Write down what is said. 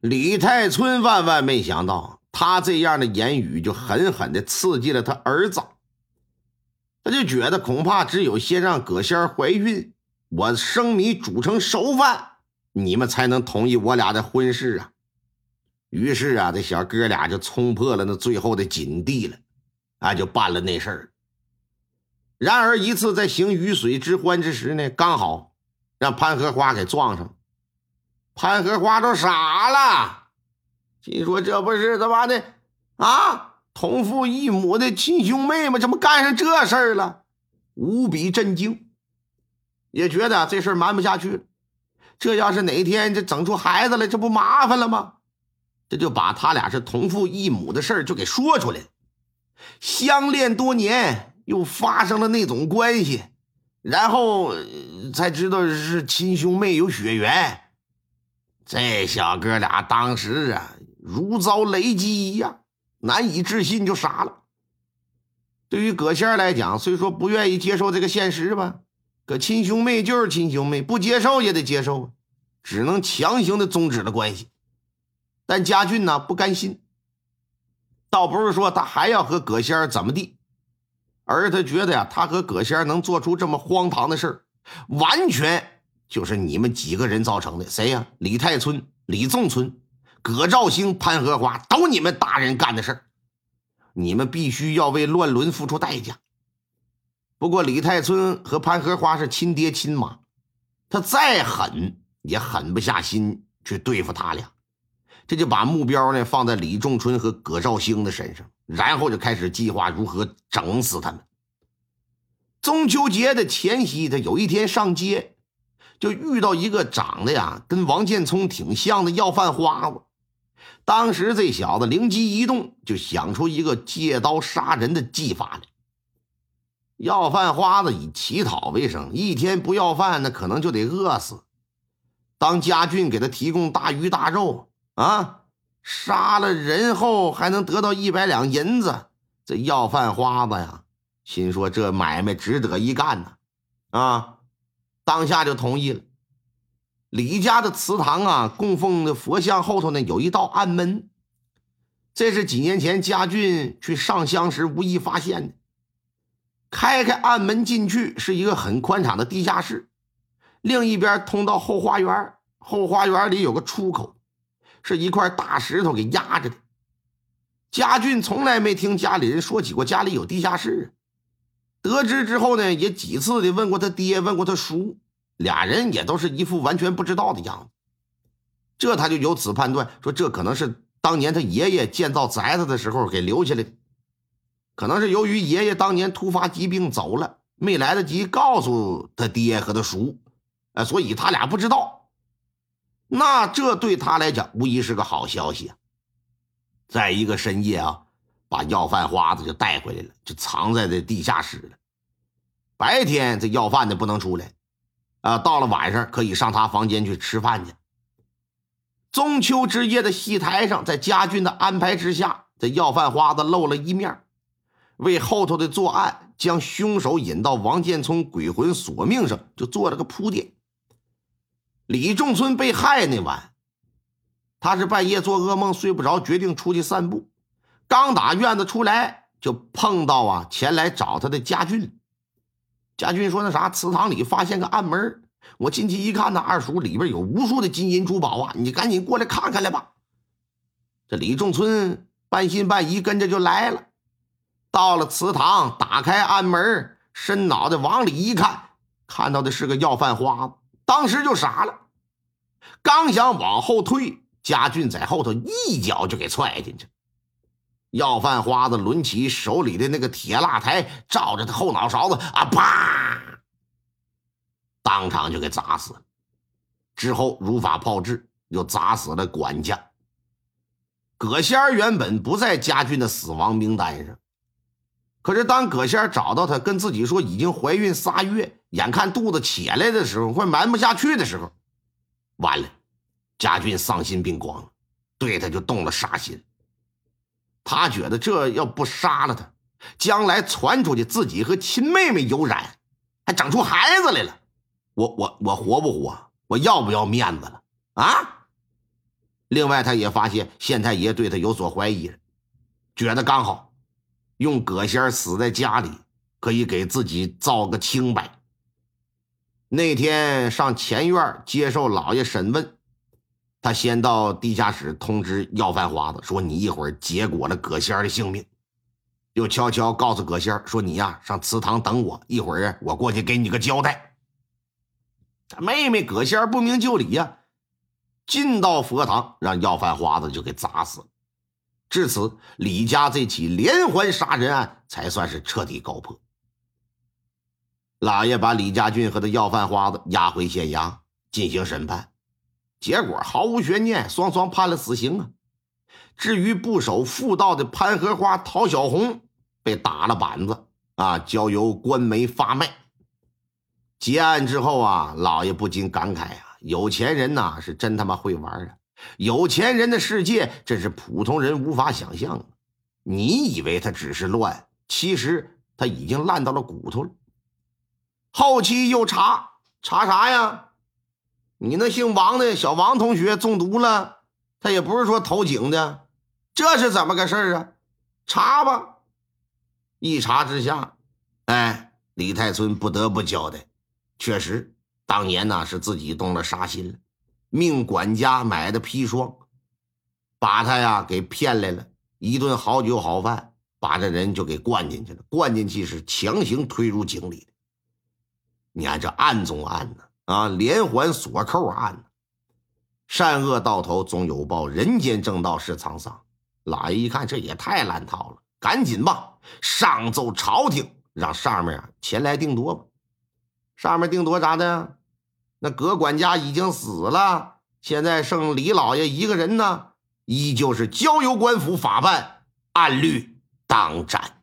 李太春万万没想到，他这样的言语就狠狠的刺激了他儿子。他就觉得恐怕只有先让葛仙怀孕，我生米煮成熟饭，你们才能同意我俩的婚事啊。于是啊，这小哥俩就冲破了那最后的禁地了，啊，就办了那事儿。然而一次在行鱼水之欢之时呢，刚好让潘荷花给撞上。潘荷花都傻了，心说这不是他妈的啊，同父异母的亲兄妹吗？怎么干上这事儿了？无比震惊，也觉得这事儿瞒不下去了。这要是哪天这整出孩子来，这不麻烦了吗？这就把他俩是同父异母的事儿就给说出来了。相恋多年，又发生了那种关系，然后才知道是亲兄妹有血缘。这小哥俩当时啊，如遭雷击一样，难以置信，就傻了。对于葛仙来讲，虽说不愿意接受这个现实吧，可亲兄妹就是亲兄妹，不接受也得接受，只能强行的终止了关系。但家俊呢不甘心，倒不是说他还要和葛仙怎么地，而他觉得呀，他和葛仙能做出这么荒唐的事儿，完全就是你们几个人造成的。谁呀？李太春、李仲春、葛兆兴、潘荷花，都你们大人干的事儿，你们必须要为乱伦付出代价。不过李太春和潘荷花是亲爹亲妈，他再狠也狠不下心去对付他俩。这就把目标呢放在李仲春和葛兆兴的身上，然后就开始计划如何整死他们。中秋节的前夕，他有一天上街，就遇到一个长得呀跟王建聪挺像的要饭花子。当时这小子灵机一动，就想出一个借刀杀人的计法来。要饭花子以乞讨为生，一天不要饭，那可能就得饿死。当家俊给他提供大鱼大肉。啊！杀了人后还能得到一百两银子，这要饭花子呀，心说这买卖值得一干呢。啊，当下就同意了。李家的祠堂啊，供奉的佛像后头呢有一道暗门，这是几年前家俊去上香时无意发现的。开开暗门进去是一个很宽敞的地下室，另一边通到后花园，后花园里有个出口。是一块大石头给压着的。家俊从来没听家里人说起过家里有地下室，得知之后呢，也几次的问过他爹，问过他叔，俩人也都是一副完全不知道的样子。这他就由此判断说，这可能是当年他爷爷建造宅子的时候给留下来的，可能是由于爷爷当年突发疾病走了，没来得及告诉他爹和他叔，哎，所以他俩不知道。那这对他来讲无疑是个好消息啊！在一个深夜啊，把要饭花子就带回来了，就藏在这地下室了。白天这要饭的不能出来，啊，到了晚上可以上他房间去吃饭去。中秋之夜的戏台上，在家俊的安排之下，这要饭花子露了一面，为后头的作案将凶手引到王建聪鬼魂索命上就做了个铺垫。李仲村被害那晚，他是半夜做噩梦睡不着，决定出去散步。刚打院子出来，就碰到啊前来找他的家俊。家俊说：“那啥，祠堂里发现个暗门，我进去一看呢，二叔里边有无数的金银珠宝啊，你赶紧过来看看来吧。”这李仲村半信半疑，跟着就来了。到了祠堂，打开暗门，伸脑袋往里一看，看到的是个要饭花子。当时就傻了，刚想往后退，家俊在后头一脚就给踹进去。要饭花子抡起手里的那个铁蜡台，照着他后脑勺子啊，啪，当场就给砸死了。之后如法炮制，又砸死了管家。葛仙儿原本不在家俊的死亡名单上。可是，当葛仙找到他，跟自己说已经怀孕仨月，眼看肚子起来的时候，快瞒不下去的时候，完了，家俊丧心病狂，对他就动了杀心。他觉得这要不杀了他，将来传出去自己和亲妹妹有染，还整出孩子来了，我我我活不活？我要不要面子了？啊！另外，他也发现县太爷对他有所怀疑了，觉得刚好用葛仙死在家里，可以给自己造个清白。那天上前院接受老爷审问，他先到地下室通知要饭花子说：“你一会儿结果了葛仙儿的性命。”又悄悄告诉葛仙儿说：“你呀，上祠堂等我，一会儿我过去给你个交代。”他妹妹葛仙儿不明就里呀。进到佛堂，让要饭花子就给砸死了。至此，李家这起连环杀人案才算是彻底告破。老爷把李家俊和他要饭花子押回县衙进行审判，结果毫无悬念，双双判了死刑啊。至于不守妇道的潘荷花、陶小红，被打了板子啊，交由官媒发卖。结案之后啊，老爷不禁感慨啊。有钱人呐，是真他妈会玩啊！有钱人的世界，这是普通人无法想象的。你以为他只是乱，其实他已经烂到了骨头了。后期又查查啥呀？你那姓王的小王同学中毒了，他也不是说投井的，这是怎么个事儿啊？查吧！一查之下，哎，李太春不得不交代，确实。当年呢，是自己动了杀心了，命管家买的砒霜，把他呀给骗来了，一顿好酒好饭，把这人就给灌进去了，灌进去是强行推入井里的。你看这案中案呢，啊连环锁扣案呢，善恶到头终有报，人间正道是沧桑。老爷一看这也太烂套了，赶紧吧，上奏朝廷，让上面啊前来定夺吧。上面定夺咋的？那葛管家已经死了，现在剩李老爷一个人呢，依旧是交由官府法办，按律当斩。